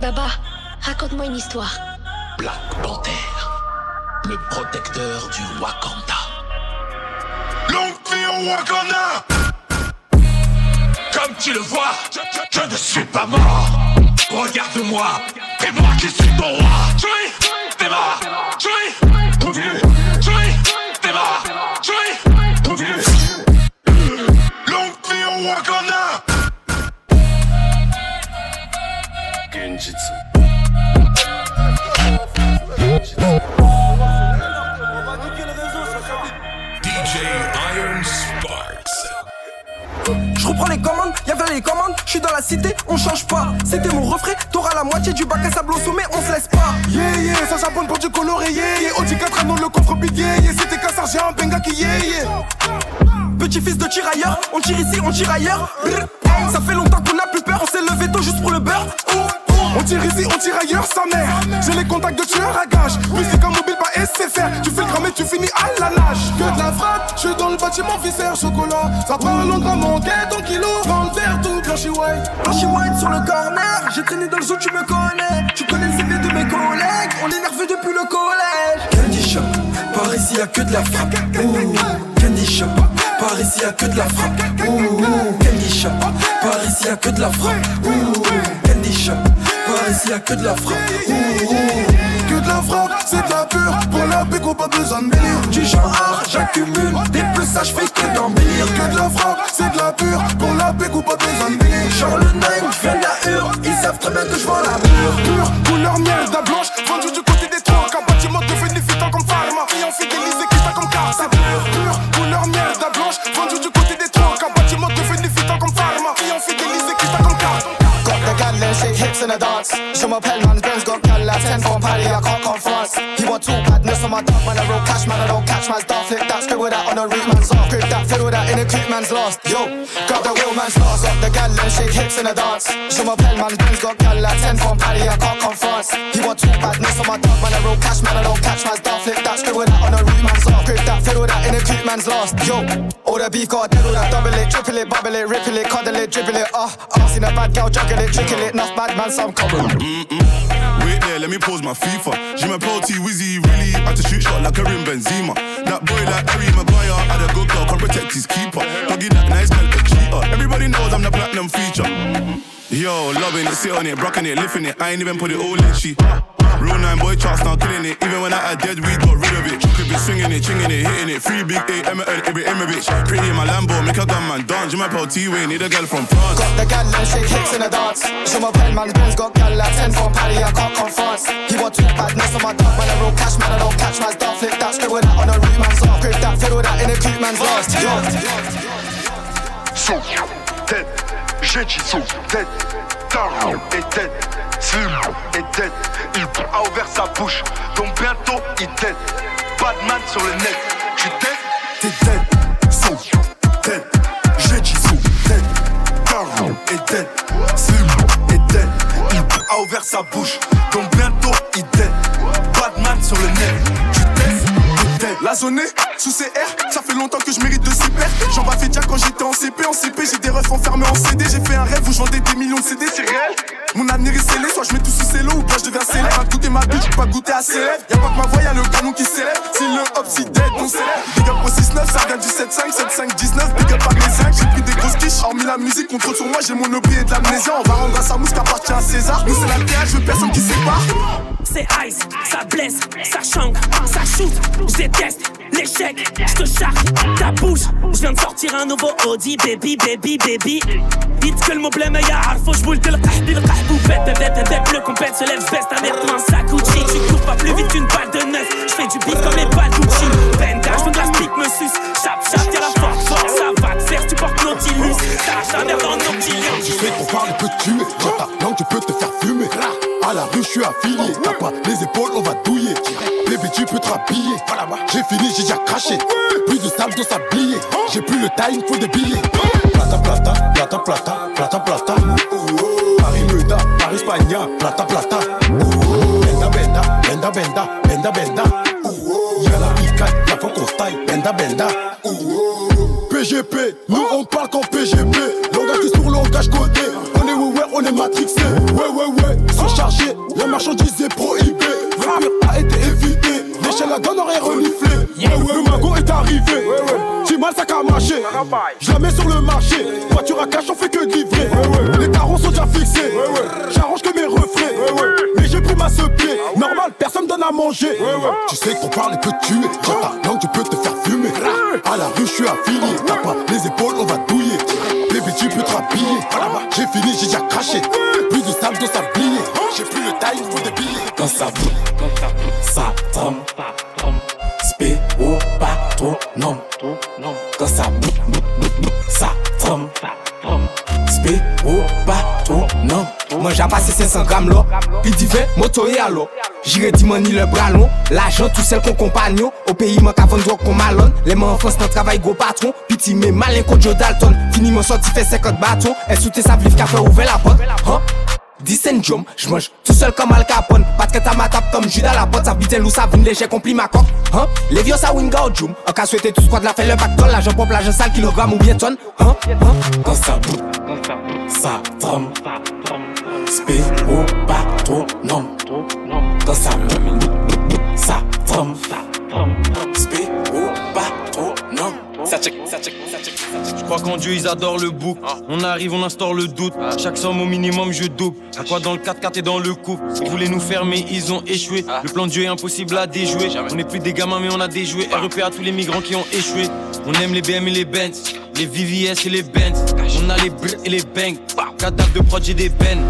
Baba, raconte-moi une histoire. Black Panther, le protecteur du Wakanda. Longue vie au Wakanda Comme tu le vois, je, ne suis pas mort. Regarde-moi, c'est moi qui suis ton roi. Tu t'es mort. Commandes, je suis dans la cité, on change pas. C'était mon refrain, t'auras la moitié du bac à sable au sommet, on se laisse pas. Yeah yeah, ça japonne pour du coloré yeah yeah. Audi 4 dans le coffre big yeah. C'était qu'un sergent, benga qui yeah yeah. Petit fils de tirailleur, on tire ici, on tire ailleurs. Brrr. Ça fait longtemps qu'on a plus peur, on s'est levé tôt juste pour le beurre. On tire ici, on tire ailleurs, sa mère. J'ai les contacts de tueurs à gage. Musique en mobile, pas SFR. Tu fais le mais tu finis à la nage. Que de la frappe, je suis dans le bâtiment viscère chocolat. Ça parle en grand, mon ton kilo. Dans le verre, tout blanchi white. Blanchi white sur le corner. J'ai traîné dans le zoo, tu me connais. Tu connais le CV de mes collègues. On est nerveux depuis le collège. Candy shop, par ici y'a que de la frappe. Ouh. Candy shop, par ici y'a que de la frappe. Ouh. Candy shop, par ici y'a que de la frappe. Ouh. Candy shop. Par ici y'a que de la frappe. Que de la frappe, c'est de la pure. Pour la béco, pas besoin de délire. Du genre j'accumule. Des plus ça, j'fais que d'embellir. Que de la frappe, c'est de la pure. Pour la béco, pas besoin de délire. Genre le 9, vient de la hure. Ils savent très bien que j'vends la mûre. Pure, couleur merde à blanche. Vendu du côté des trois. Qu'un bâtiment des fitants comme Pharma. Ayant fidélisé qui comme car. C'est pure, pure, couleur merde shake hips in the dance. Je m'appelle man, Benz got gal like 10 from Paddy, I can't come He want two badness on my dog, man, I roll cash, man, I don't catch man's dog. Flip that, scribble that on a root man's off. Grip that, fiddle that in a creep man's lost. Yo, grab the wheel man's lost. Got the gal and shake hips in the dance. Je m'appelle man, Benz got gal like 10 from Paddy, I can't come France. He want two badness on my dog, man, I roll cash, man, I don't catch man's dog. Flip that, scribble that on a root man's off. Grip that, fiddle that in a creep man's lost. Yo, all the beef got all that double it, triple it, bubble it, ripple it, cuddle it, dribble it, ah, uh, uh. Seen a bad girl juggle it, trickle it, enough bad man, some couple. Wait there, let me pause my FIFA. J'ai m'appelle T Wizzy, really had to shoot shot like Karim Benzema. That boy like Harry Maguire, had a good girl, can protect his keeper. Buggy that nice girl, a cheater. Everybody knows I'm the platinum feature. Yo, loving it, sit on it, rocking it, lifting it. I ain't even put it all in. She Real nine boy charts now killing it. Even when I had dead weed, got rid of it. Could be swinging it, chinging it, hitting it. Three big eight, and every Emerovich. Pretty in my Lambo, make a gunman dance. You my pal T-Way, need a girl from France. Got the gal and shake hips in the dance. Show my pen, man, pen's got gal like 10 for Paddy, I can't come confront. He want two badness on my dark man, I roll cash man, I don't catch my stuff. Flip that scribble that on a root man's off. Grip that fiddle that in a cute man's last. Yo. So, 10. Jiu-Jitsu, tête, tarot et tête, slim et tête. Il a ouvert sa bouche, donc bientôt il tête. Batman sur le net, tu têtes, tes têtes sont tête. Jiu-Jitsu, tête, tarot et tête, slim et tête. Il a ouvert sa bouche, donc bientôt il tête. Batman sur le net. La zone est sous CR, ça fait longtemps que je mérite de s'y perdre. J'en baffais déjà quand j'étais en CP, en CP j'ai des refs enfermés en CD. J'ai fait un rêve où je vendais des millions de CD, c'est réel. Mon avenir est scellé, soit je mets tout sous cello ou pas je deviens célèbre. Pas goûter ma bite, pas goûter à lèvres. Y'a pas que ma voix, y'a le canon qui s'élève. Si le hop, si dead, on s'élève. Big up au 6-9, ça vient du 7-5, 7-5, 19. Big up à mes 5, j'ai pris des grosses quiches. Hormis la musique, contrôle sur moi, j'ai mon oubli et de l'amnésia. On va rendre à sa mousse qui appartient à César. Nous c'est la théâtre, je veux personne qui sépare. C'est ice, ça blesse, ça changue, ça shoot, je déteste l'échec, je te charge ta bouche. Je viens de sortir un nouveau Audi, baby, baby, baby. Vite que le mot blême يعرفوا جبول القحبي القحبو بيت بيت بيت بيت le compète se lève veste ta mère un sac Gucci Tu cours pas plus vite qu'une balle de neuf Je fais du beat comme les balles Gucci Benda, je veux que la stick me suce Chap chap, y'a la force force Ça va te faire, tu portes Nautilus T'arraches ta mère dans Nautilus Je fais pour parler peut te tuer. Dans ta langue, tu peux te faire fumer. À la rue, je suis affilié. T'as pas les épaules, on va douiller. Bébé, tu peux te rhabiller. J'ai fini, j'ai déjà craché. Plus de sable, de sablier. J'ai plus le time, faut des billets. Plata, plata, plata, plata, plata, plata. Paris Meda, Paris Spagna, plata, plata. Benda, benda, benda, benda, benda, benda. Y'a la picade, y'a faut qu'on. Benda, benda. PGP, nous on parle qu'en PGP. Langage sur langage codé. On est ouais, ouais, on est matrixé. Ouais, ouais, ouais, surchargé. marchandise est prohibée. Frapper a été évité. L'échelle la gonne aurait reniflé. Le magot est arrivé. Si mal ça a marché. Je la mets sur le marché. Voiture à cash, on fait que de livrer. Les tarons sont déjà fixés. J'arrange que mes refrains. Mais j'ai pris ma ce pied. Normal, personne donne à manger. Tu sais qu'on parle peut tuer. Quand ta langue, tu peux te faire fumer. À la rue, je suis affilié. T'as pas J'ai fini, j'ai déjà craché. Plus de sable dans sablier. J'ai plus le time pour des billets. Quand ça boue, ça tremble. Spé au patronum. Quand ça boue, ça tremble. Spé au patronum. Moi j'ai passé 500 grammes là, puis divin, moto et allo. J'irai dimani le bras long, l'argent tout seul qu'on compagnon. Au pays, man drogue qu'on malonne. Les mains en France, dans travail gros patron. Petit mais malin contre Joe Dalton. Fini sorti fait 50 bâtons. Et sous tes sables, qu'a fait ouvrir la porte. Hein? Dix jom, j'mange tout seul comme Al Capone Parce que t'as ma tape comme Judas la porte Ça vite loup, ça vine léger, compli ma coque hein? Les vieux ça winga au joom En cas souhaité tout squad la fait le pactole L'argent pompe l'argent sale, kilogramme ou bien tonne hein? hein? Quand ça bout, ça tremble Spé au patronum Quand ça bout, ça tremble Spé au patronum Ça check, ça check, ça check je crois qu'en Dieu ils adorent le bouc. On arrive, on instaure le doute. Chaque somme au minimum je double. À quoi dans le 4-4 et dans le coup Ils voulaient nous fermer, ils ont échoué. Le plan de Dieu est impossible à déjouer. On n'est plus des gamins mais on a déjoué. REP à tous les migrants qui ont échoué. On aime les BM et les Benz, les VVS et les Benz. On a les Br et les Bangs. Cadavre de prod, j'ai des bennes.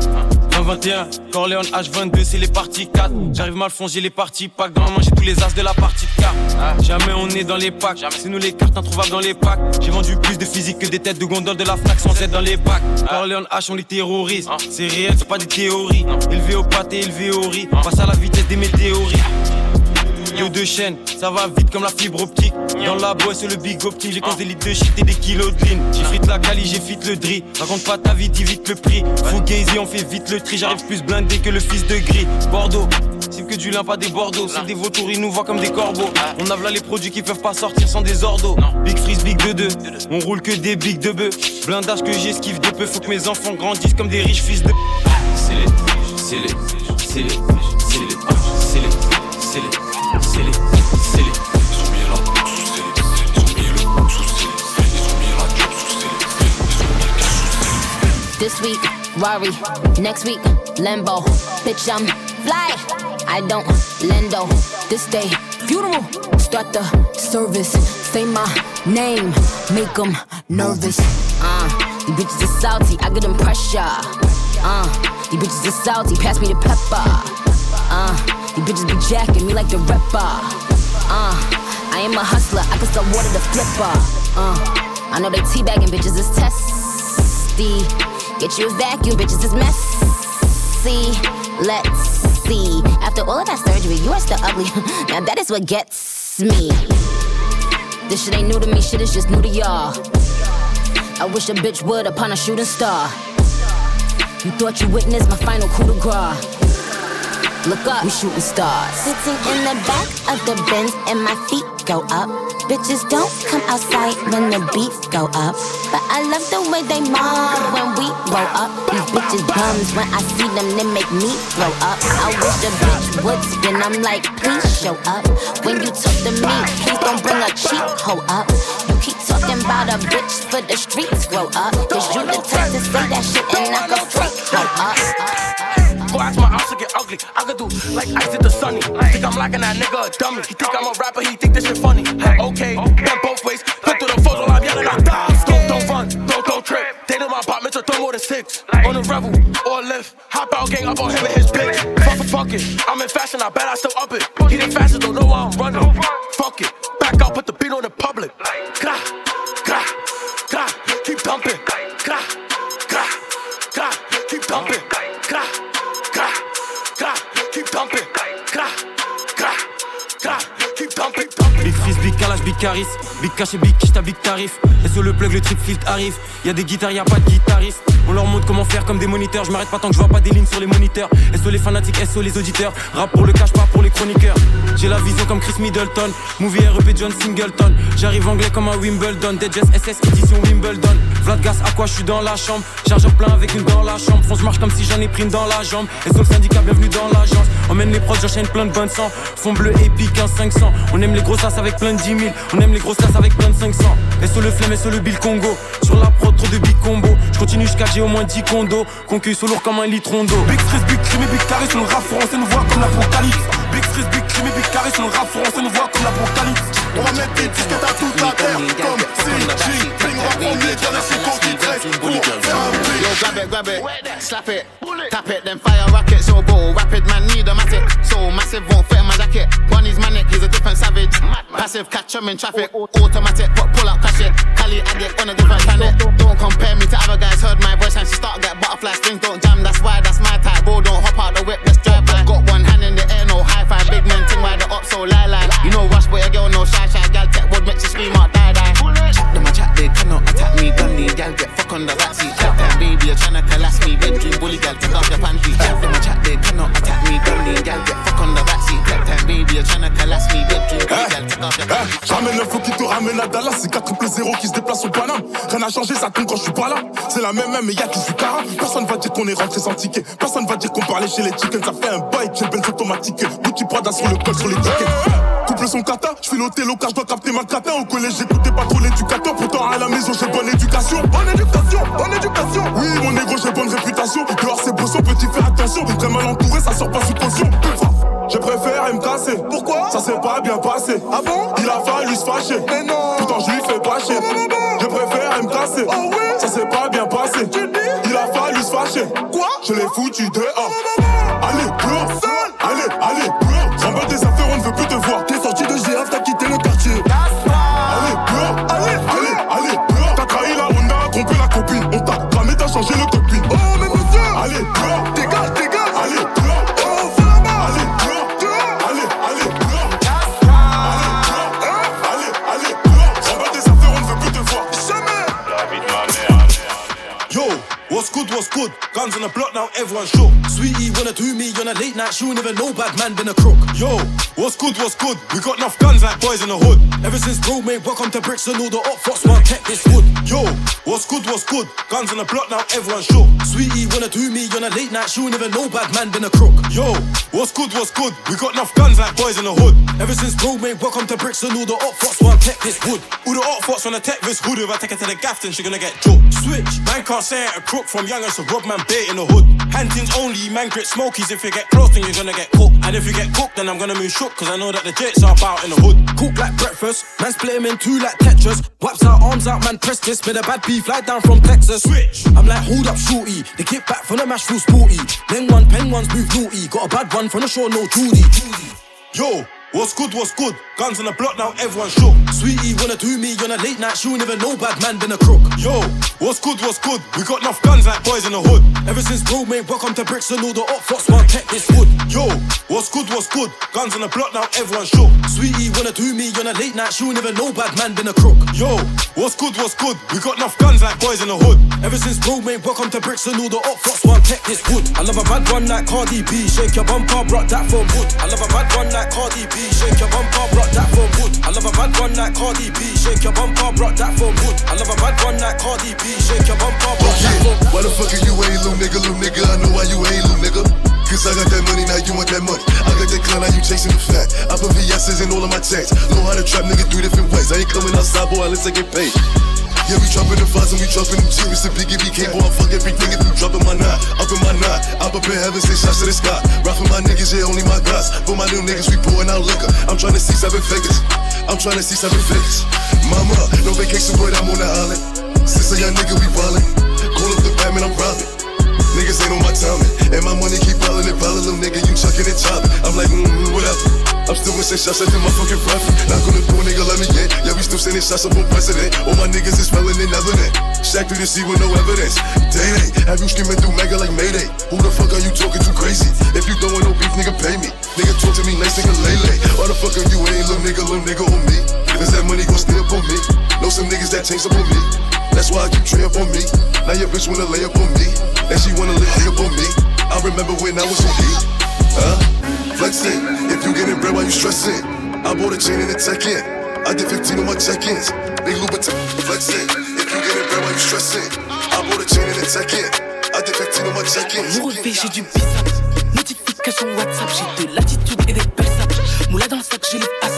21, Corleone H22, c'est les parties 4. J'arrive mal fond, j'ai les parties pack. Dans la main, j'ai tous les as de la partie 4. Jamais on est dans les packs, c'est nous les cartes introuvables dans les packs. J'ai vendu plus de physique que des têtes de gondole de la flaque sans être dans les packs. Corleone H, on les terrorise. C'est réel, c'est pas des théories. Élevé au pâté, élevé au riz. Passe à la vitesse des météorites. Yo de chaîne, ça va vite comme la fibre optique. Dans la boîte, c'est le big optique. J'ai compté des litres de shit et des kilos de lean. J'ai frites la cali, j'ai fit le dri. Raconte pas ta vie, dis vite le prix. Fugazi, on fait vite le tri. J'arrive plus blindé que le fils de gris. Bordeaux. C'est que du lin, pas des Bordeaux. C'est des vautours, ils nous voient comme des corbeaux. On a là les produits qui peuvent pas sortir sans des ordos. Big freeze, big de deux. On roule que des big de bœuf. Blindage que j'esquive de peu. Faut que mes enfants grandissent comme des riches fils de. C'est les, c'est les, c'est les, This week, Rari. Next week, Lambo. Bitch, I'm fly. I don't lendo. This day, funeral. Start the service. Say my name. Make them nervous. Uh, these bitches are salty. I get them pressure. Uh, these bitches are salty. Pass me the pepper. Uh, these bitches be jacking me like the rapper. Uh, I am a hustler, I can sell water to flipper. Uh, I know they teabagging bitches is testy. Get you a vacuum, bitches is messy. Let's see. After all of that surgery, you are still ugly. now that is what gets me. This shit ain't new to me, shit is just new to y'all. I wish a bitch would upon a shooting star. You thought you witnessed my final coup de grace. Look up, we shooting stars. Sitting in the back of the Benz and my feet go up. Bitches don't come outside when the beats go up. But I love the way they mob when we roll up. These bitches bums when I see them, they make me throw up. I wish a bitch would spin. I'm like, please show up. When you talk to me, please don't bring a cheap hoe up. You keep talking about a bitch for the streets grow up. Cause you the type to say that shit and I go freak up. Watch my eyes get ugly. I could do like ice at the sunny. Think I'm locking that nigga a dummy. He think I'm a rapper, he think this shit funny. Okay, bent both ways. Put through the while I'm yelling out dogs. Don't, don't run, don't, don't trip. They know my apartments are throw more than six. On the rebel or lift. Hop out, gang up on him and his bitch. Fuck it, fuck it. I'm in fashion, I bet I still up it. He the fastest, don't know why I'm running. Fuck it. Back out, put Big Kalash, Big Caris, Big Tarif. Et sur le plug, le trip filt arrive. Y'a des guitares, y'a pas de guitariste. On leur montre comment faire comme des moniteurs. Je m'arrête pas tant que je vois pas des lignes sur les moniteurs. SO les fanatiques, SO les auditeurs. Rap pour le cash, pas pour les chroniqueurs. J'ai la vision comme Chris Middleton. Movie REP John Singleton. J'arrive anglais comme un Wimbledon. Dead Jazz SS édition Wimbledon. Vlad Gas, à quoi je suis dans la chambre? Chargeur plein avec une dans la chambre. Fonce marche comme si j'en ai pris une dans la jambe. SO le syndicat, bienvenue dans l'agence. Emmène les proches, j'enchaîne plein de bonnes sang. Fond bleu épique, 15 500. On aime les grosses avec plein de 10 000. On aime les grosses tasses avec 500. SO le flemme, SO le bill Congo. Sur la prod, trop de big combo. Je continue jusqu'à j'ai au moins 10 condos. Concueil sous lourd comme un litron d'eau. Big stress, big crime et big carré sur le rap français nous voit comme l'apocalypse. Big stress, big crime et big carré sur le rap français nous voit comme l'apocalypse. On va mettre des disques à toute la terre comme. Bring rap on est dans la seconde qui. Yo, grab it, grab it, slap it, tap it, then fire rocket so bold. Rapid man need a matic, so massive won't fit jacket. Bunny's manic, he's a different savage. Passive, catch him in traffic, automatic, but pull up, cash it. Cali addict on a different planet. Don't compare me to other guys. Heard my voice and she start get butterfly strings. Don't jam, that's why that's my type. Bro, don't hop out the whip, let's drive. Got one hand in the air, no high five. Big man ting why the up so lie lie. You know rush, but your girl no shy shy. Gal tech would make you scream out die die. Chat them a chat, they cannot attack me. Gun these gal get fuck on the backseat. Chat them baby, you're tryna collapse me. Bedroom bully gal, take off your panties. J'amène un flow qui te ramène à Dallas, c'est 4 triple 0 qui se déplace au Paname. Rien n'a changé, ça tombe quand je suis pas là. C'est la même même, mais y'a qui suis cara. Personne va dire qu'on est rentré sans ticket. Personne va dire qu'on parlait chez les chickens. Ça fait un bail, j'ai Benz automatique. Bouti Prada sur le col, sur les tickets. Couple son kata, je fais l'hôtel car je dois capter ma cata. Au collège, j'écoutais pas trop l'éducateur. Pourtant, à la maison, j'ai bonne éducation. Bonne éducation, bonne éducation. Oui, mon négro, j'ai bonne réputation. Dehors, c'est brosson, petit, fais attention. Très mal entouré, ça sort pas sous tension. Je préfère me casser. Pourquoi? Ça s'est pas bien passé. Ah bon? Il a fallu se fâcher. Mais non Pourtant je lui fais pas chier. Je préfère me casser. Oh oui Ça s'est pas bien passé. Il a fallu se fâcher. Quoi? Je l'ai foutu dehors. Allez, dehors Allez, allez, J'emballe des affaires, on ne veut plus te voir. T'es sorti de GF, t'as quitté what's good. Guns on the block now, everyone shook. Sweetie wanna do me on a late night, she won't even know bad man been a crook. Yo, what's good, what's good? We got enough guns like boys in the hood. Ever since bro made welcome to bricks and all the up fox want tech this wood. Yo, what's good, what's good? Guns on the block now, everyone shook. Sweetie wanna do me on a late night, she won't even know bad man been a crook. Yo, what's good, what's good? We got enough guns like boys in the hood. Ever since bro made welcome to bricks and all the up fox want tech this wood. All the up fox wanna tech this hood. If I take her to the gaff, then she gonna get choked. Switch, man can't say it a crook from young as a rob man bait in the hood. Hantings only, man grit smokies. If you get close, then you're gonna get cooked. And if you get cooked, then I'm gonna move shook. Cause I know that the jets are about in the hood. Cook like breakfast, man split him in two like Tetris. Whaps out, arms out, man press this. Made a bad beef, fly down from Texas. Switch, I'm like, hold up, shorty. They kick back from the mash, feel sporty. Then one, pen ones move naughty. Got a bad one from the shore, no Judy. Yo, what's good, what's good? Guns on the block now, everyone shook. Sweetie wanna do me on a late night, she won't even know bad man been a crook. Yo, what's good, what's good? We got enough guns like boys in the hood. Ever since bro made welcome to bricks and all the up fox want tech this wood. Yo, what's good, what's good? Guns on the block now, everyone shook. Sweetie wanna do me on a late night, she won't even know bad man been a crook. Yo, what's good, what's good? We got enough guns like boys in the hood. Ever since bro made welcome to bricks and all the up fox want tech this wood. I love a bad one like Cardi B, shake your bumper, rock that for wood. I love a bad one like Cardi B, shake your bumper, rock that for wood. I love a bad one like Cardi B, shake your bumper, rock that for wood. I love a bad one like Cardi B, shake your bumper, rock that for wood. Why the fuck are you ain't little nigga, little nigga? I know why you ain't little nigga. Cause I got that money, now you want that money. I got that clown, now you chasing the fat. I put VS's in all of my checks. Know how to trap nigga three different ways. I ain't coming outside, boy, unless I get paid. Yeah, we dropping the fives and we dropping them cheers. The biggie BK, boy, I fuck everything if you dropping my knot. Up in my knot, up up in heaven, say shots to the sky. Rapping my niggas, yeah, only my guys. For my new niggas, we pouring out liquor. I'm trying to see seven figures. I'm trying to see seven figures. Mama, no vacation, but I'm on the island. Sister, young nigga, we ballin'. Call up the Batman, I'm robbing. Niggas ain't on my timing. And my money keep piling and piling, little nigga, you chucking and chopping. I'm like, mm, whatever. I'm still missing shots at my fucking profit. Not gonna do a nigga, let me in. Yeah, we still sending shots up on president. All my niggas is smelling in evident. Shack through the sea with no evidence. Day day, have you screaming through mega like Mayday? Who the fuck are you talking to crazy? If you don't want no beef, nigga, pay me. Nigga, talk to me nice, nigga, lay lay. Why the fuck are you ain't little nigga, little nigga on me? Cause that money gon' stay up on me. Know some niggas that change up on me. That's why I keep tray on me. Now your bitch wanna lay up on me. And she wanna lay up on me. I remember when I was on E. Huh? Flexing. If you getting bread, why you stressing? I bought a chain and a tech in. I did 15 on my check-ins. They Louboutin. Flexing. If you getting bread, why you stressing? I bought a chain and a tech in. I did 15 on my check-ins. Mon relevé, j'ai du biceps. Notification WhatsApp, j'ai de l'attitude et des belles sapes. Moula dans le sac, je livre à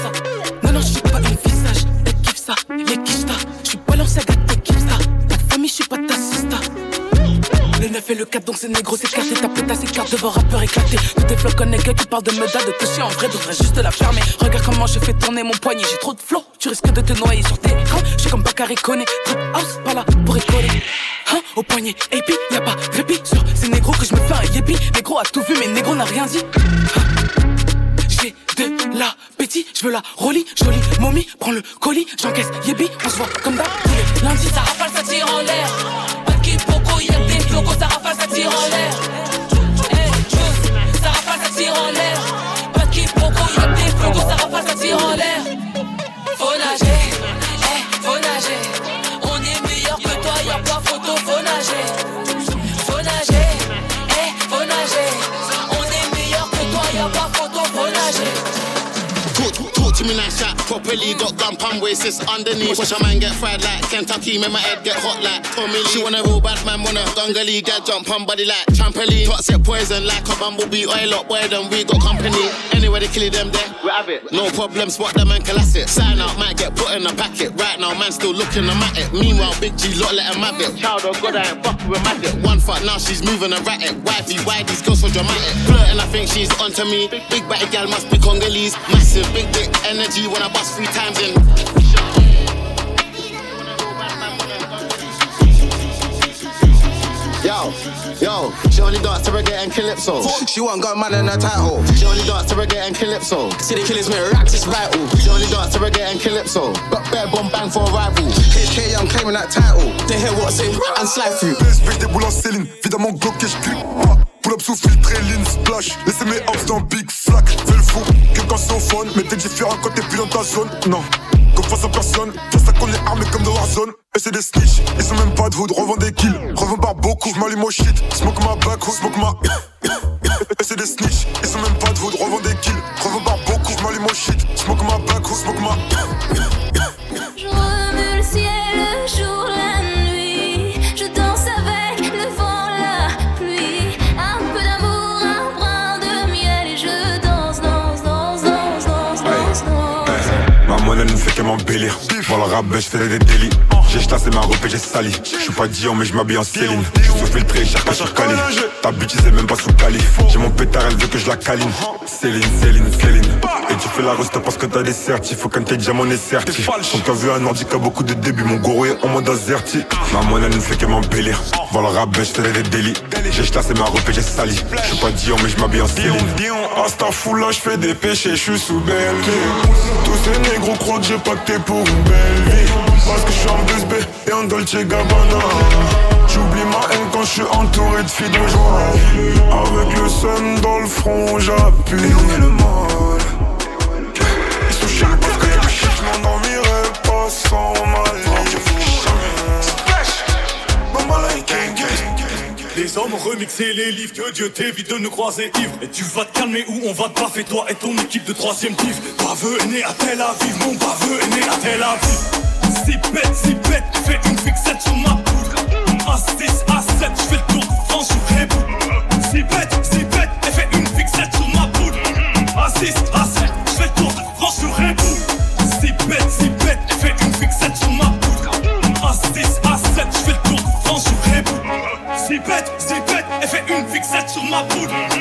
Le 9 et le 4, donc c'est négro, c'est éclaté. Ta pétasse écarte devant rappeur éclaté. Tous tes flocs nègres qui parlent de meda, de toucher en vrai, devrais juste la fermer. Regarde comment j'ai fait tourner mon poignet, j'ai trop de flow. Tu risques de te noyer sur tes écrans. Je suis comme Bakary Koné. Trap house, pas là pour rigoler. Hein, au poignet, AP, y'a pas de répit sur ces négros que je me fais un yépi. Négro a tout vu, mais négro n'a rien dit. J'ai de l'appétit, je veux la rollie, jolie momie, prends le colis, j'encaisse yébi, on se voit comme d'hab lundis. Ça rafale, ça tire en l'air. Ça rafale, ça tire en l'air. Hey, chose, ça rafale, ça tire en l'air. Pas de quiproquo, y'a des flocos, ça rafale, ça tire en l'air. Faut nager, hey, faut nager. On est meilleur que toi, y'a pas photo, faut nager. Talk, talk to me nice chat, properly got gun palm waist, it's underneath. Watch a man get fried like Kentucky, make my head get hot like Tommy Lee. She want a real bad man, wanna dungalee, get jump on body like trampoline. Toxic poison like a bumblebee, oil up boy, then we got company. Anyway, they kill them there, we have it. No problem, spot them and class it. Sign out, might get put in a packet. Right now, man still looking at it. Meanwhile, Big G lot let him have it. Child of God, I ain't fucking with magic. One fuck now, she's moving erratic. Wifey, why these girls so dramatic? Flirting, I think she's onto me. Big, big batty gal must be Congolese. Massive, big dick energy when I bust three times in. Yo, yo, she only dance to reggae and calypso. She want got man in her title. She only dance to reggae and calypso. See the killers make racks, it's vital. She only dance to reggae and calypso. Got bare bomb bang for a rival. HK, I'm claiming that title. They hear what I say and slide through. PSP, des boules en céline, évidemment Glock et je clique pas. Pull up sous filtre lean splash. Laissez mes hops dans Big Flack. Fais le fou, quelqu'un son phone. Mais t'es différent quand t'es plus dans ta zone. Non, comme face à personne. Face à qu'on est armé comme de Warzone. Et c'est des snitch, ils sont même pas de hood. Revends des kills, revends par beaucoup. J'm'allume au shit, smoke ma back, smoke ma. Et c'est des snitch, ils sont même pas de hood. Revends des kills, revends par beaucoup. J'm'allume au shit, smoke ma back, smoke ma. Je remue le ciel, le jour, monnaie ne fait que m'embellir. Dans le rap, ben, j'fais des délits. J'ai chassé ma robe et j'ai sali. J'suis pas Dion, mais j'm'habille en Céline. J'suis sous filtré, cherche sur Cali. Ta bitch, c'est même pas sous Cali. J'ai mon pétard, elle veut que je la câline. Céline, Céline, Céline. Et tu fais la roste parce que t'as des certifs. Faut qu'un t'es diamant est certif. Donc t'as vu un a beaucoup de débuts. Mon goro est en mode azerti. Ma monnaie ne fait que m'embellir. Dans le rap, ben, j'fais des délits. J'ai chassé ma robe et j'ai sali. J'suis pas Dion, mais j'm'habille en Céline. Dion, Asta là, j'fais des péchés, j'suis sous belle Tous ces négros croient que j'ai pacté pour une belle vie. Parce que j'suis en 2B et en Dolce Gabbana. J'oublie ma haine quand j'suis entouré de filles de joie. Avec le sun dans le front, j'appuie. Et où est le mal? Ils sont chiants parce que je m'endormirai pas sans ma Les hommes remixé les livres, que Dieu t'évite de nous croiser ivre. Et tu vas te calmer ou on va te baffer, toi et ton équipe de troisième div. Baveux est né à Tel Aviv, mon baveux est né à Tel Aviv. Si bête, si bête, fais une fixette sur ma poudre. A6, A7, j'fais le tour de France, je. Si bête, si bête, elle fait une fixette sur ma poudre. A6, A7, fait une fixette sur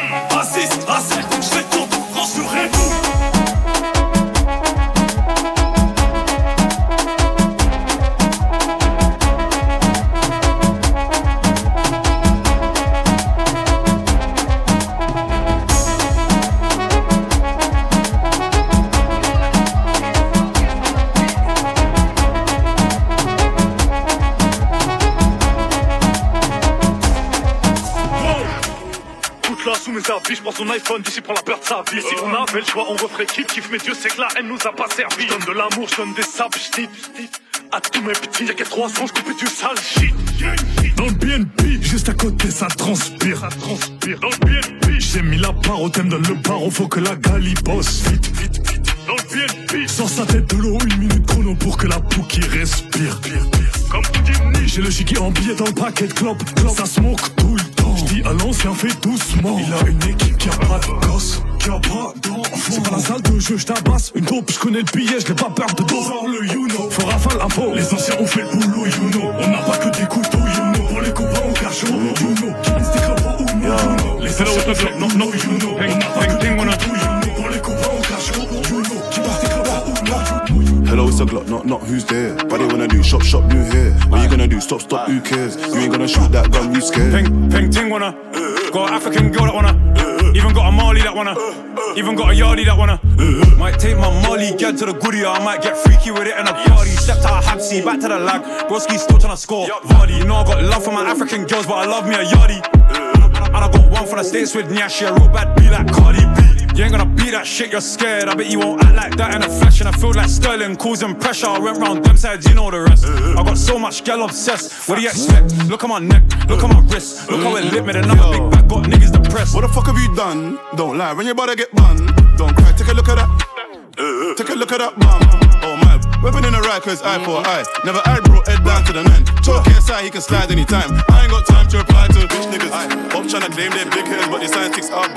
son iPhone, d'ici prend la peur de sa vie. Si on avait le choix, on referait kiff kiff, mais Dieu sait que la haine nous a pas servi. Je donne de l'amour, je donne des sables, à tous mes petits, y'a trois ans, je coupe du sale shit. Dans le BNP, juste à côté, ça transpire. Ça transpire. Dans le BNP, j'ai mis la barre au thème, donne le barreau, faut que la gali bosse. Vite, vite, vite. Dans le BNP, sors sa tête de l'eau, une minute chrono pour que la qui respire. Comme Houdini, j'ai le chiqui en billet dans le paquet de clopes. Ça smoke J'dis à l'ancien, fait doucement. Il a une équipe qui a pas de gosse, qui a pas d'enfant. C'est pas la salle de jeu, j'tabasse. Une dope, j'connais le billet, j'n'ai pas peur de dos. Sors le you know. Faut rafale info. Les anciens ont fait le boulot, you know. On n'a pas que des couteaux, you know. Pour les copains, on cache you know. Qui stick up ou no, you know. Les anciens ont fait non, non, you know. On n'a pas Glock, not not who's there. What they wanna do? Shop, shop, new hair. What you gonna do? Stop, stop, who cares? You ain't gonna shoot that gun, you scared. Peng, peng ting wanna. Got an African girl that wanna. Even got a Mali that wanna. Even got a Yardie that wanna. Might take my Molly, get to the goodie, I might get freaky with it in a party. Stepped out of Habsy, back to the lag. Broski still tryna score. Vardy, you know I got love for my African girls, but I love me a Yardie. And I got one for the States with Nyashi, a real bad be like Cardi B. You ain't gonna beat that shit, you're scared. I bet you won't act like that in the flesh. And I feel like Sterling causing pressure. I went round them sides, you know the rest. I got so much gal obsessed. What do you expect? Look at my neck, look at my wrist. Look how it lit me, then I'm a big bag, got niggas depressed. What the fuck have you done? Don't lie, when your brother get bun. Don't cry, take a look at that. Take a look at that bum. Oh my, weapon in the right, cause eye for eye. Never eye bro, head down to the man. Talk inside, he can slide anytime. I ain't got time to reply to bitch niggas. I up to claim their big heads, but the scientists are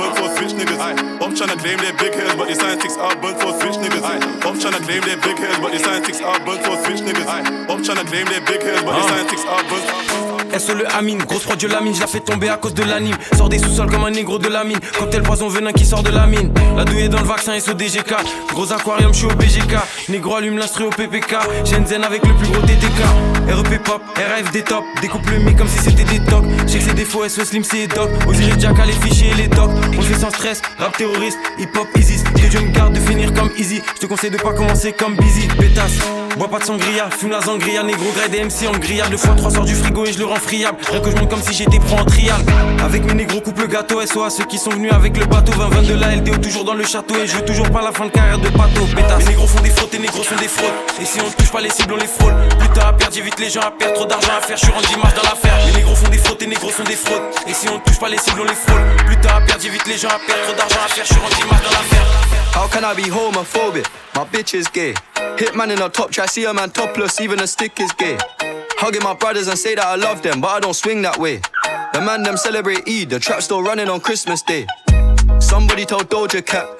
Up tryna claim their big heads, but the scientists are burnt for switch niggas. Up tryna claim their big heads, but the scientists are burnt for switch niggas. Up tryna claim their big heads, but the scientists are burnt. SO le Amine, grosse prod la mine, je la fais tomber à cause de l'anime. Sors des sous-sols comme un négro de la mine. Cocktail poison venin qui sort de la mine. La douille est dans le vaccin SODGK. Gros aquarium, je suis au BGK. Négro allume l'instru au PPK. Shenzhen avec le plus gros DTK. REP pop, RF des top. Découpe le mic comme si c'était des tocs. J'ai que c'est défauts, SO slim c'est doc. Osiris Jack à les fichiers et les docs. On fait sans stress, rap terroriste, hip hop easy. Que Dieu me garde de finir comme easy. Je te conseille de pas commencer comme busy. Pétasse, bois pas de sangria, fume la sangria. Négro grade des MC en grillade. Deux fois trois sort du frigo et je le rends friable. Rien que je monte comme si j'étais pro en trial. Avec mes négros coupe le gâteau, SO à ceux qui sont venus avec le bateau. 20 de la LDO toujours dans le château. Et je veux toujours pas la fin de carrière de bateau. Pétasse, mes négros font des fautes, et négros sont des fraudes. Et si on touche pas les cibles, on les frôle. Putain à perdre, j'évite les gens à perdre. Trop d'argent à faire, je suis rendu image dans l'affaire. Les négros font des fautes, et négros sont des fraudes. Et si on touche pas les cibles, on les frôle. Putain à perdre, j'évite les gens à perdre. Trop d'argent à faire, je suis rendu image dans l'affaire. How can I be homophobic? My bitch is gay. Hitman in a top try, see a man topless, even a stick is gay. Hugging my brothers and say that I love them, but I don't swing that way. The man them celebrate Eid, the trap still running on Christmas Day. Somebody told Doja Cat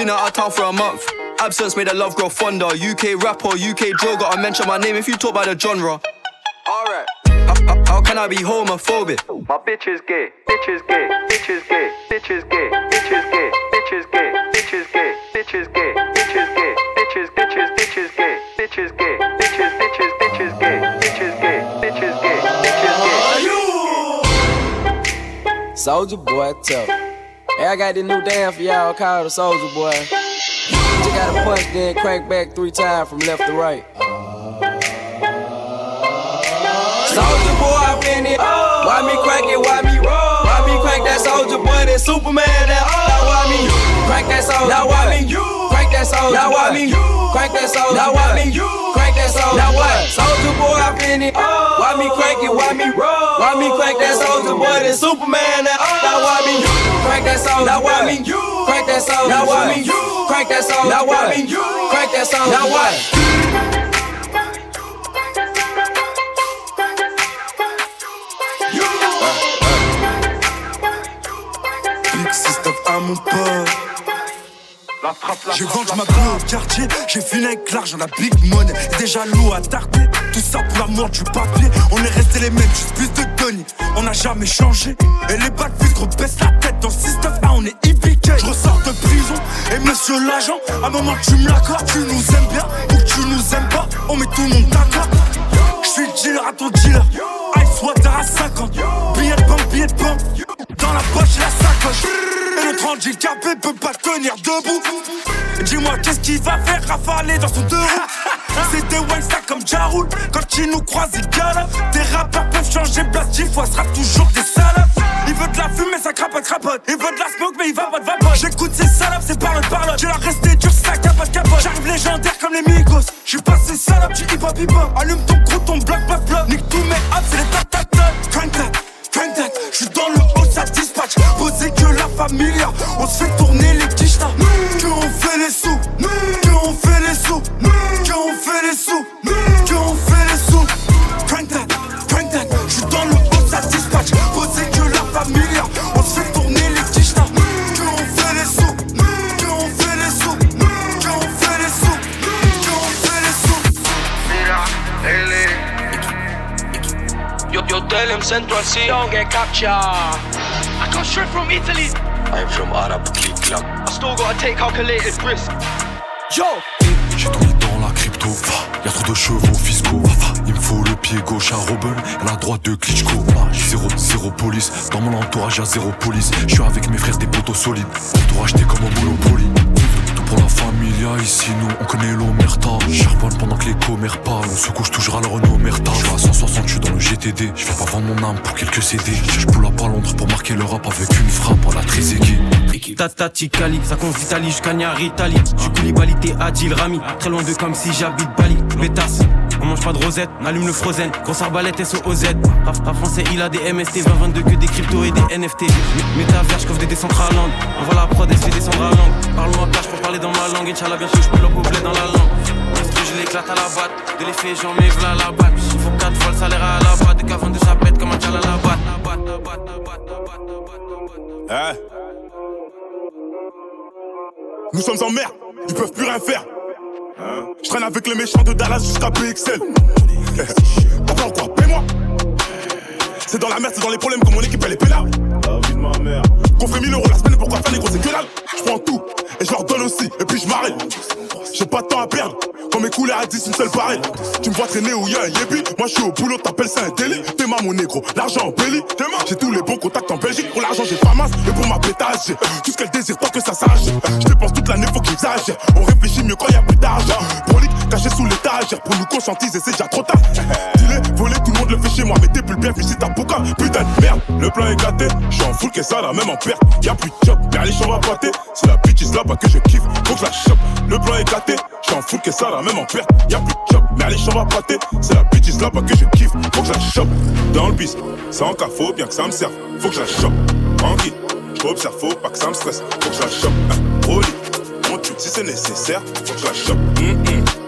Been out of town for a month. Absence made the love grow fonder. UK rapper, UK drill, gotta mention my name if you talk about the genre. Alright. How, how, how can I be homophobic? My bitch is gay, bitch is gay, bitch is gay, bitch is gay, bitch is gay, bitch is gay, bitch is gay, bitch is gay, bitch is gay, bitch is bitches, bitch is gay, bitch is gay, bitches, bitches, bitch is gay, bitch is gay, bitch is gay, bitch is gay. Soldier boy, tough. I got this new dance for y'all called the Soldier Boy. You gotta punch, then crank back three times from left to right. Soldier boy, I been it. Why me crank it? Why me roll? Why me crank that soldier boy? That Superman? That now why me crank that soldier? Now why me crank that soldier? Now why me crank that soldier? Now why me crank that soldier? Now what? Soldier boy, I been it. Why me crank it? Why me roll? Why me crank that soldier boy? That Superman? That now why me crank that soldier? Now why me crank that soldier? Now why me crank that soldier? Now why me crank that soldier? Now what? Big System J'ai vendu ma gueule au quartier, j'ai fini avec l'argent, la big money. Déjà l'eau à tarder, tout ça pour l'amour du papier. On est resté les mêmes, juste plus de Tony. On n'a jamais changé. Et les balles fils gros baissent la tête dans système A, on est IPK. Je ressors de prison, et monsieur l'agent, à un moment tu me l'accordes, tu nous aimes bien ou tu nous aimes pas, on met tout le monde d'accord. Je suis dealer à ton dealer, Ice Water à 50, bien jean capé peut pas tenir debout. Dis-moi qu'est-ce qu'il va faire rafaler dans son deux C'est des one comme Jaroul Quand il nous croise il galope Des rappeurs peuvent changer place dix fois sera toujours des salopes Il veut de la fumée ça crapote crapote. Il veut de la smoke mais il va pas de vapeur. J'écoute ces salopes c'est parle parle J'ai la resté dur ça capote capote. J'arrive légendaire comme les Migos. J'suis passé salope du hip hop hip hop Allume ton gros ton black black black Nique tous mes apps c'est les tatatas. Crank That, j'suis dans le haut, ça dispatch. Posé que la familia, on se fait tourner don't get captured. I come straight from Italy. I'm from Arab Click Club. I still gotta take calculated risk. Yo! J'ai tout mis dans la crypto, y'a trop de chevaux fiscaux. Il me faut le pied gauche à Robin et la droite de Klitschko. Zéro, zéro police, dans mon entourage y'a zéro police. Je suis avec mes frères des poteaux solides, tout acheter comme au Monopoly. Pour la familia, ici nous on connaît l'omerta. Charbonne pendant que les commères parlent, on se couche toujours à leur omerta. Je à 160, je suis dans le GTD, je vais pas vendre mon âme pour quelques CD. Je up à Londres pour marquer le rap avec une frappe à la Trezeguet. Tata Ticali, ça compte d'Italie jusqu'à Italie. J'suis Koulibaly, t'es Adil Rami. Très loin de comme si j'habite Bali. Pétasse, on mange pas de rosette, on allume le frozen. Grosse arbalète SOZ. Rap, rap français, il a des MST, 2022 que des cryptos et des NFT. Métavers, j'coffre des à langue. On voit la prod et fait descendre à langue. Parle-moi cash pour parler dans ma langue. Inch'Allah, bien sûr, up au bled dans la langue. Je l'éclate à la batte. De l'effet, j'en mets v'là la batte. Il faut 4 fois le salaire à la batte. Des cavants de sa pète comme un tchal à la batte. Nous sommes en mer, ils peuvent plus rien faire. Je traîne avec les méchants de Dallas jusqu'à PXL. Papa encore, paie-moi. C'est dans la merde, c'est dans les problèmes que mon équipe elle est pénale. La vie de ma mère. Qu'on ferait 1000 euros la semaine, pourquoi faire gros, c'est que dalle. Je prends tout et je leur donne aussi, et puis je m'arrête. J'ai pas de temps à perdre. Quand mes couleurs à 10, une seule pareille. Tu me vois traîner où y'a un yébi. Moi je suis au boulot, t'appelles ça un délit. T'es ma mon négro, l'argent en belly. J'ai tous les bons contacts en Belgique. Pour l'argent, j'ai pas masse. Et pour ma pétage, j'ai tout ce qu'elle désire tant que ça s'arrache. Je dépense toute l'année, faut qu'ils exagèrent. On réfléchit mieux quand y a plus d'argent. Prolique, caché sous l'étagère. Pour nous conscientiser, c'est déjà trop tard. Dis-les, voler, tout le monde le fait chez moi. Mais t'es plus bien vu si t'as Putain de merde, le plan est gâté. J'suis en qu'est ça là, même en perte. Y'a plus de job, mais les champs va pâter. C'est la bitch là-bas que je kiffe. Faut que la chope. Le plan est gâté. J'suis en qu'est ça là, même en perte. Y'a plus de job, mais les champs va pâter. C'est la bitch là-bas que je kiffe. Faut que la chope. Dans le bis, c'est en cas, bien que ça me serve. Faut que la chope. Tranquille, j'observe, faut pas que ça me stresse. Faut que la chope. Hein, au lit, on tue si c'est nécessaire. Faut que je la chope. Hum, hum.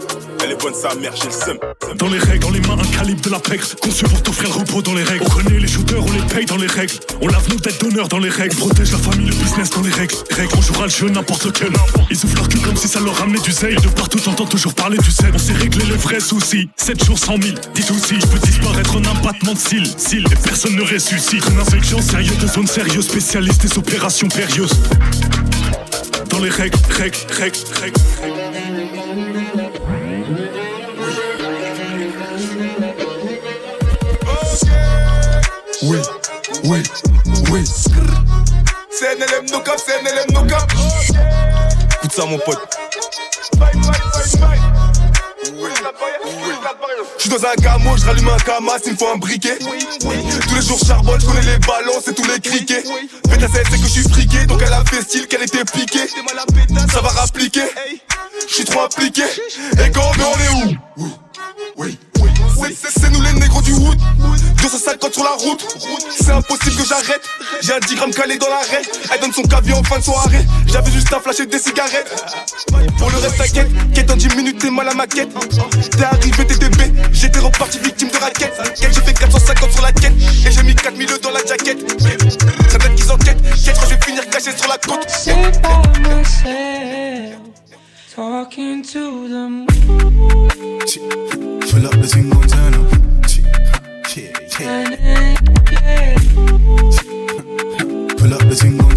Elle est bonne sa j'ai le seum. Dans les règles, dans les mains, un calibre de la PEX. Conçu pour t'offrir le repos dans les règles. On les shooters, on les paye dans les règles. On lave nos têtes d'honneur dans les règles. On protège la famille, le business dans les règles. Règles, on jouera le jeu n'importe lequel. Ils ouvrent leur cul comme si ça leur ramenait du zèle. De partout, t'entends toujours parler du zèle. On sait régler les vrais soucis. 7 jours, 100 000. Dis aussi, je peux disparaître en un battement de cils. Cils, personne ne ressuscite. Une infection sérieuse de zone sérieuse, spécialiste des opérations périlleuses. Dans les règles, règles, règles, règles. Oui, oui, oui. CNLM no cap, CNLM no cap. Écoute ça, mon pote. Je suis dans un camo, je rallume un camas, il me faut un briquet. Tous les jours charbonne, je connais les ballons, c'est tous les criquets. Pétasse, elle sait que je suis friqué, donc elle a fait style qu'elle était piquée. Ça va rappliquer, je suis trop impliqué. Et quand on est où? Oui, c'est nous les négros du wood. 250 sur la route, c'est impossible que j'arrête. J'ai un 10 grammes calé dans l'arrêt. Elle donne son caviar en fin de soirée. J'avais juste à flasher des cigarettes. Pour le reste, t'inquiète. Quête en 10 minutes, t'es mal à ma quête. T'es arrivé, t'es bébé. J'étais reparti victime de raquette. J'ai fait 450 sur la quête. Et j'ai mis 4000 dans la jaquette. Ça peut qu'ils enquêtent. Quête, je vais finir caché sur la côte. Talking to the moon. Pull up the thing gon' turn up. Yeah, yeah. Pull up the thing gon'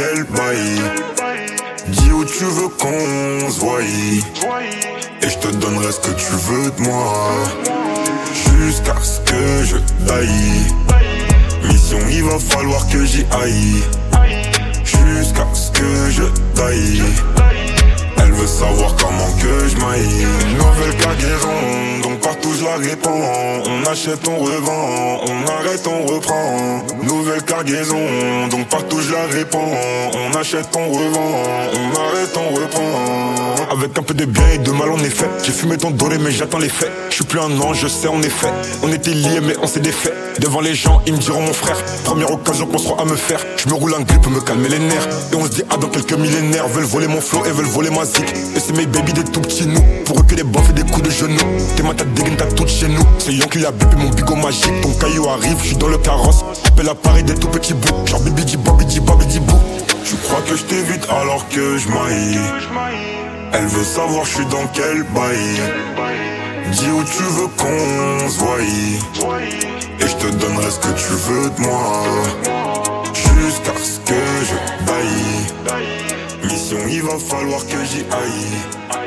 quel bail. Dis où tu veux qu'on se voie. Et je te donnerai ce que tu veux de moi. Jusqu'à ce que je taille. Mission il va falloir que j'y aille. Jusqu'à ce que je taille On achète, on revend, on arrête, on reprend. Nouvelle cargaison, donc partout je la répands. On achète, on revend, on arrête, on reprend. Avec un peu de bien et de mal en effet J'ai fumé ton doré mais j'attends les faits. Je suis plus un ange, je sais en effet. On était liés mais on s'est défait. Devant les gens ils me diront mon frère Première occasion qu'on sera à me faire. Je me roule un grip me calmer les nerfs. Et on se dit ah dans quelques millénaires Veulent voler mon flow et veulent voler ma zik. Et c'est mes baby des tout petits nous. Pour eux que des bofs et des coups de genoux. T'es ma tête dégaine t'as chez nous. C'est Yon qui l'a bipé mon bigot magique. Ton caillou arrive, je suis dans le carrosse. Appelle à Paris des tout petits bouts. Genre bibi di bobi di di bou. Tu crois que je t'évite alors que je Elle veut savoir je suis dans quel bail. Dis où tu veux qu'on se voie. Et je te donnerai ce que tu veux de moi. Jusqu'à ce que je baille. Mission il va falloir que j'y aille